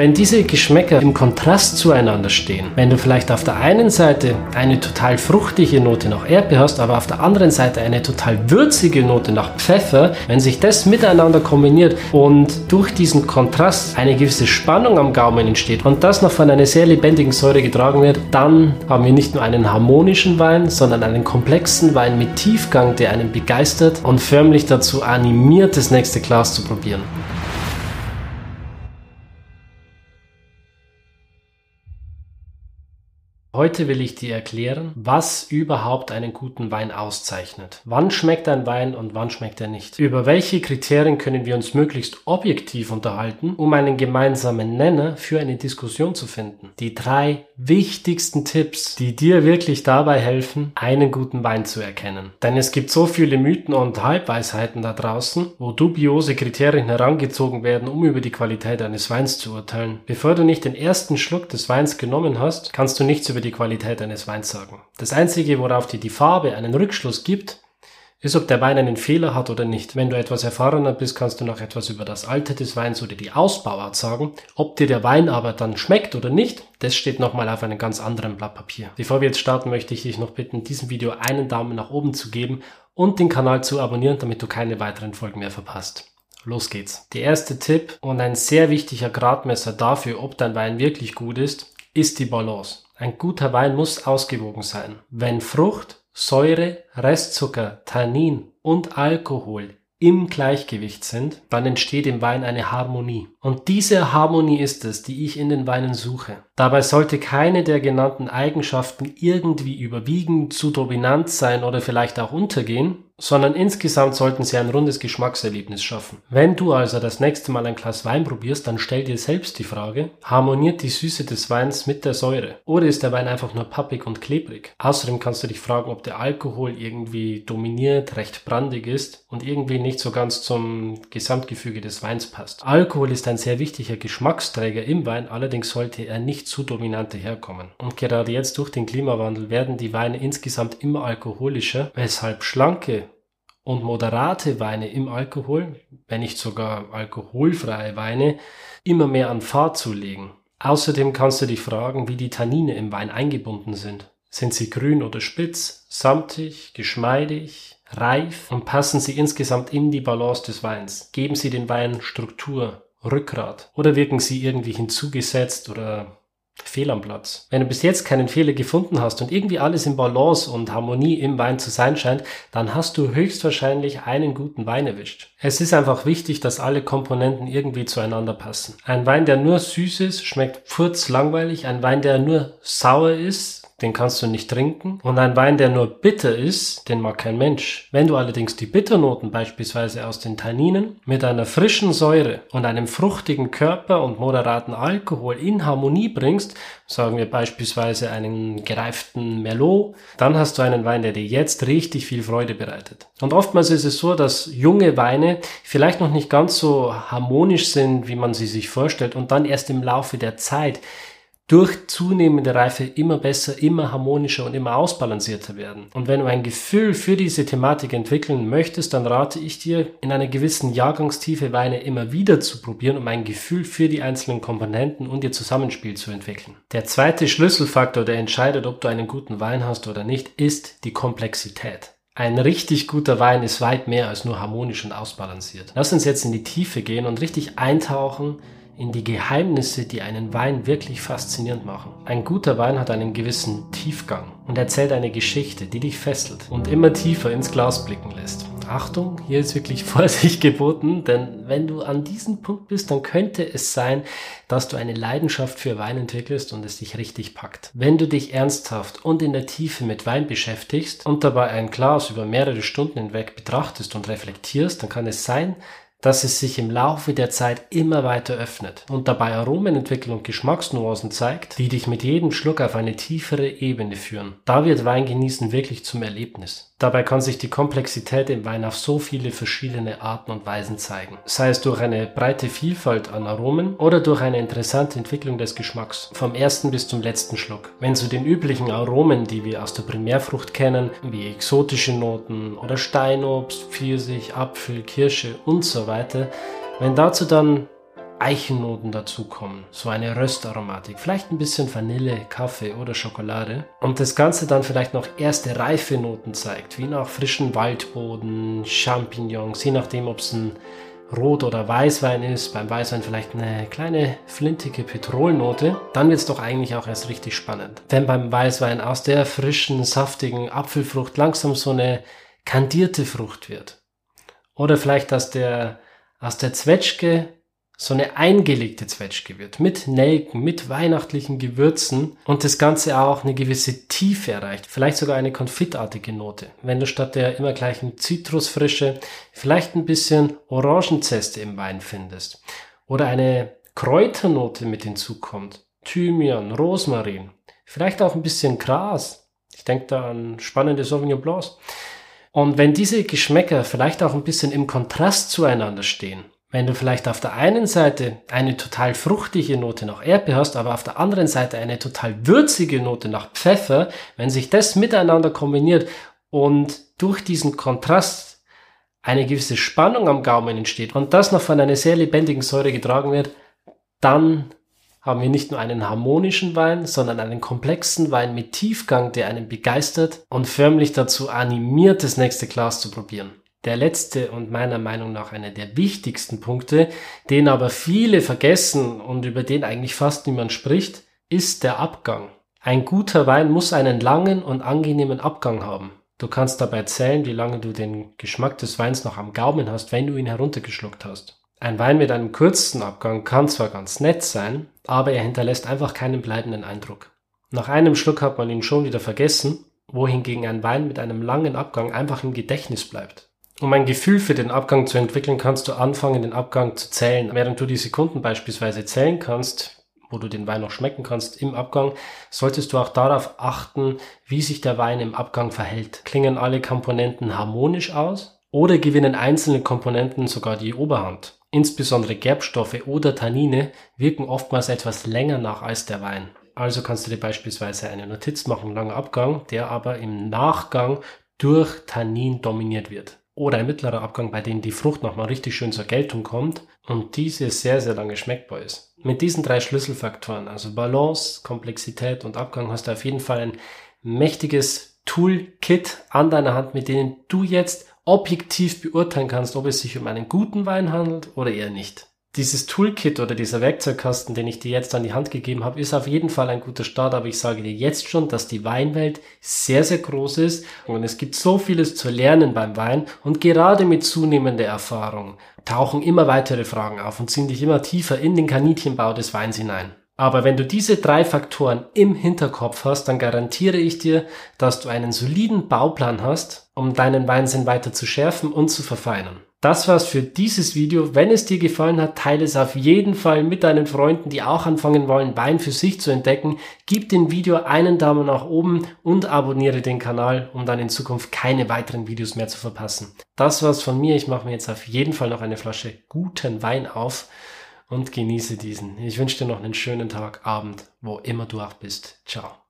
Wenn diese Geschmäcker im Kontrast zueinander stehen, wenn du vielleicht auf der einen Seite eine total fruchtige Note nach Erdbeer hast, aber auf der anderen Seite eine total würzige Note nach Pfeffer, wenn sich das miteinander kombiniert und durch diesen Kontrast eine gewisse Spannung am Gaumen entsteht und das noch von einer sehr lebendigen Säure getragen wird, dann haben wir nicht nur einen harmonischen Wein, sondern einen komplexen Wein mit Tiefgang, der einen begeistert und förmlich dazu animiert, das nächste Glas zu probieren. Heute will ich dir erklären, was überhaupt einen guten Wein auszeichnet. Wann schmeckt ein Wein und wann schmeckt er nicht? Über welche Kriterien können wir uns möglichst objektiv unterhalten, um einen gemeinsamen Nenner für eine Diskussion zu finden? Die drei wichtigsten Tipps, die dir wirklich dabei helfen, einen guten Wein zu erkennen. Denn es gibt so viele Mythen und Halbweisheiten da draußen, wo dubiose Kriterien herangezogen werden, um über die Qualität eines Weins zu urteilen. Bevor du nicht den ersten Schluck des Weins genommen hast, kannst du nichts über die die Qualität eines Weins sagen. Das Einzige, worauf dir die Farbe einen Rückschluss gibt, ist, ob der Wein einen Fehler hat oder nicht. Wenn du etwas erfahrener bist, kannst du noch etwas über das Alter des Weins oder die Ausbauart sagen. Ob dir der Wein aber dann schmeckt oder nicht, das steht nochmal auf einem ganz anderen Blatt Papier. Bevor wir jetzt starten, möchte ich dich noch bitten, diesem Video einen Daumen nach oben zu geben und den Kanal zu abonnieren, damit du keine weiteren Folgen mehr verpasst. Los geht's. Der erste Tipp und ein sehr wichtiger Gradmesser dafür, ob dein Wein wirklich gut ist, ist die Balance. Ein guter Wein muss ausgewogen sein. Wenn Frucht, Säure, Restzucker, Tannin und Alkohol im Gleichgewicht sind, dann entsteht im Wein eine Harmonie. Und diese Harmonie ist es, die ich in den Weinen suche. Dabei sollte keine der genannten Eigenschaften irgendwie überwiegen, zu dominant sein oder vielleicht auch untergehen, sondern insgesamt sollten sie ein rundes Geschmackserlebnis schaffen. Wenn du also das nächste Mal ein Glas Wein probierst, dann stell dir selbst die Frage, harmoniert die Süße des Weins mit der Säure? Oder ist der Wein einfach nur pappig und klebrig? Außerdem kannst du dich fragen, ob der Alkohol irgendwie dominiert, recht brandig ist und irgendwie nicht so ganz zum Gesamtgefüge des Weins passt. Alkohol ist ein sehr wichtiger Geschmacksträger im Wein, allerdings sollte er nicht zu dominant herkommen. Und gerade jetzt durch den Klimawandel werden die Weine insgesamt immer alkoholischer, weshalb schlanke und moderate Weine im Alkohol, wenn nicht sogar alkoholfreie Weine, immer mehr an Fahrt zulegen. Außerdem kannst du dich fragen, wie die Tannine im Wein eingebunden sind. Sind sie grün oder spitz, samtig, geschmeidig, reif und passen sie insgesamt in die Balance des Weins? Geben sie den Wein Struktur, Rückgrat oder wirken sie irgendwie hinzugesetzt oder fehl am Platz. Wenn du bis jetzt keinen Fehler gefunden hast und irgendwie alles in Balance und Harmonie im Wein zu sein scheint, dann hast du höchstwahrscheinlich einen guten Wein erwischt. Es ist einfach wichtig, dass alle Komponenten irgendwie zueinander passen. Ein Wein, der nur süß ist, schmeckt pfurz langweilig. Ein Wein, der nur sauer ist, den kannst du nicht trinken. Und ein Wein, der nur bitter ist, den mag kein Mensch. Wenn du allerdings die Bitternoten beispielsweise aus den Tanninen mit einer frischen Säure und einem fruchtigen Körper und moderaten Alkohol in Harmonie bringst, sagen wir beispielsweise einen gereiften Merlot, dann hast du einen Wein, der dir jetzt richtig viel Freude bereitet. Und oftmals ist es so, dass junge Weine vielleicht noch nicht ganz so harmonisch sind, wie man sie sich vorstellt und dann erst im Laufe der Zeit durch zunehmende Reife immer besser, immer harmonischer und immer ausbalancierter werden. Und wenn du ein Gefühl für diese Thematik entwickeln möchtest, dann rate ich dir, in einer gewissen Jahrgangstiefe Weine immer wieder zu probieren, um ein Gefühl für die einzelnen Komponenten und ihr Zusammenspiel zu entwickeln. Der zweite Schlüsselfaktor, der entscheidet, ob du einen guten Wein hast oder nicht, ist die Komplexität. Ein richtig guter Wein ist weit mehr als nur harmonisch und ausbalanciert. Lass uns jetzt in die Tiefe gehen und richtig eintauchen in die Geheimnisse, die einen Wein wirklich faszinierend machen. Ein guter Wein hat einen gewissen Tiefgang und erzählt eine Geschichte, die dich fesselt und immer tiefer ins Glas blicken lässt. Achtung, hier ist wirklich Vorsicht geboten, denn wenn du an diesem Punkt bist, dann könnte es sein, dass du eine Leidenschaft für Wein entwickelst und es dich richtig packt. Wenn du dich ernsthaft und in der Tiefe mit Wein beschäftigst und dabei ein Glas über mehrere Stunden hinweg betrachtest und reflektierst, dann kann es sein, dass es sich im Laufe der Zeit immer weiter öffnet und dabei Aromenentwicklung und Geschmacksnuancen zeigt, die dich mit jedem Schluck auf eine tiefere Ebene führen. Da wird Weingenießen wirklich zum Erlebnis. Dabei kann sich die Komplexität im Wein auf so viele verschiedene Arten und Weisen zeigen. Sei es durch eine breite Vielfalt an Aromen oder durch eine interessante Entwicklung des Geschmacks. Vom ersten bis zum letzten Schluck. Wenn zu den üblichen Aromen, die wir aus der Primärfrucht kennen, wie exotische Noten oder Steinobst, Pfirsich, Apfel, Kirsche und so weiter, wenn dazu dann Eichennoten dazukommen, so eine Röstaromatik, vielleicht ein bisschen Vanille, Kaffee oder Schokolade und das Ganze dann vielleicht noch erste reife Noten zeigt, wie nach frischen Waldboden, Champignons, je nachdem, ob es ein Rot- oder Weißwein ist, beim Weißwein vielleicht eine kleine flintige Petrolnote, dann wird es doch eigentlich auch erst richtig spannend. Wenn beim Weißwein aus der frischen, saftigen Apfelfrucht langsam so eine kandierte Frucht wird. Oder vielleicht aus der, aus der Zwetschge so eine eingelegte Zwetschge wird, mit Nelken, mit weihnachtlichen Gewürzen und das Ganze auch eine gewisse Tiefe erreicht, vielleicht sogar eine konfitartige Note. Wenn du statt der immer gleichen Zitrusfrische vielleicht ein bisschen Orangenzeste im Wein findest oder eine Kräuternote mit hinzukommt, Thymian, Rosmarin, vielleicht auch ein bisschen Gras. Ich denke da an spannende Sauvignon Blancs. Und wenn diese Geschmäcker vielleicht auch ein bisschen im Kontrast zueinander stehen, wenn du vielleicht auf der einen Seite eine total fruchtige Note nach Erdbeer hast, aber auf der anderen Seite eine total würzige Note nach Pfeffer, wenn sich das miteinander kombiniert und durch diesen Kontrast eine gewisse Spannung am Gaumen entsteht und das noch von einer sehr lebendigen Säure getragen wird, dann haben wir nicht nur einen harmonischen Wein, sondern einen komplexen Wein mit Tiefgang, der einen begeistert und förmlich dazu animiert, das nächste Glas zu probieren. Der letzte und meiner Meinung nach einer der wichtigsten Punkte, den aber viele vergessen und über den eigentlich fast niemand spricht, ist der Abgang. Ein guter Wein muss einen langen und angenehmen Abgang haben. Du kannst dabei zählen, wie lange du den Geschmack des Weins noch am Gaumen hast, wenn du ihn heruntergeschluckt hast. Ein Wein mit einem kurzen Abgang kann zwar ganz nett sein, aber er hinterlässt einfach keinen bleibenden Eindruck. Nach einem Schluck hat man ihn schon wieder vergessen, wohingegen ein Wein mit einem langen Abgang einfach im Gedächtnis bleibt. Um ein Gefühl für den Abgang zu entwickeln, kannst du anfangen, den Abgang zu zählen. Während du die Sekunden beispielsweise zählen kannst, wo du den Wein noch schmecken kannst im Abgang, solltest du auch darauf achten, wie sich der Wein im Abgang verhält. Klingen alle Komponenten harmonisch aus oder gewinnen einzelne Komponenten sogar die Oberhand? Insbesondere Gerbstoffe oder Tannine wirken oftmals etwas länger nach als der Wein. Also kannst du dir beispielsweise eine Notiz machen, langer Abgang, der aber im Nachgang durch Tannin dominiert wird oder ein mittlerer Abgang, bei dem die Frucht nochmal richtig schön zur Geltung kommt und diese sehr, sehr lange schmeckbar ist. Mit diesen drei Schlüsselfaktoren, also Balance, Komplexität und Abgang, hast du auf jeden Fall ein mächtiges Toolkit an deiner Hand, mit denen du jetzt objektiv beurteilen kannst, ob es sich um einen guten Wein handelt oder eher nicht dieses Toolkit oder dieser Werkzeugkasten, den ich dir jetzt an die Hand gegeben habe, ist auf jeden Fall ein guter Start, aber ich sage dir jetzt schon, dass die Weinwelt sehr, sehr groß ist und es gibt so vieles zu lernen beim Wein und gerade mit zunehmender Erfahrung tauchen immer weitere Fragen auf und ziehen dich immer tiefer in den Kaninchenbau des Weins hinein. Aber wenn du diese drei Faktoren im Hinterkopf hast, dann garantiere ich dir, dass du einen soliden Bauplan hast, um deinen Weinsinn weiter zu schärfen und zu verfeinern. Das war's für dieses Video. Wenn es dir gefallen hat, teile es auf jeden Fall mit deinen Freunden, die auch anfangen wollen, Wein für sich zu entdecken. Gib dem Video einen Daumen nach oben und abonniere den Kanal, um dann in Zukunft keine weiteren Videos mehr zu verpassen. Das war's von mir. Ich mache mir jetzt auf jeden Fall noch eine Flasche guten Wein auf und genieße diesen. Ich wünsche dir noch einen schönen Tag, Abend, wo immer du auch bist. Ciao.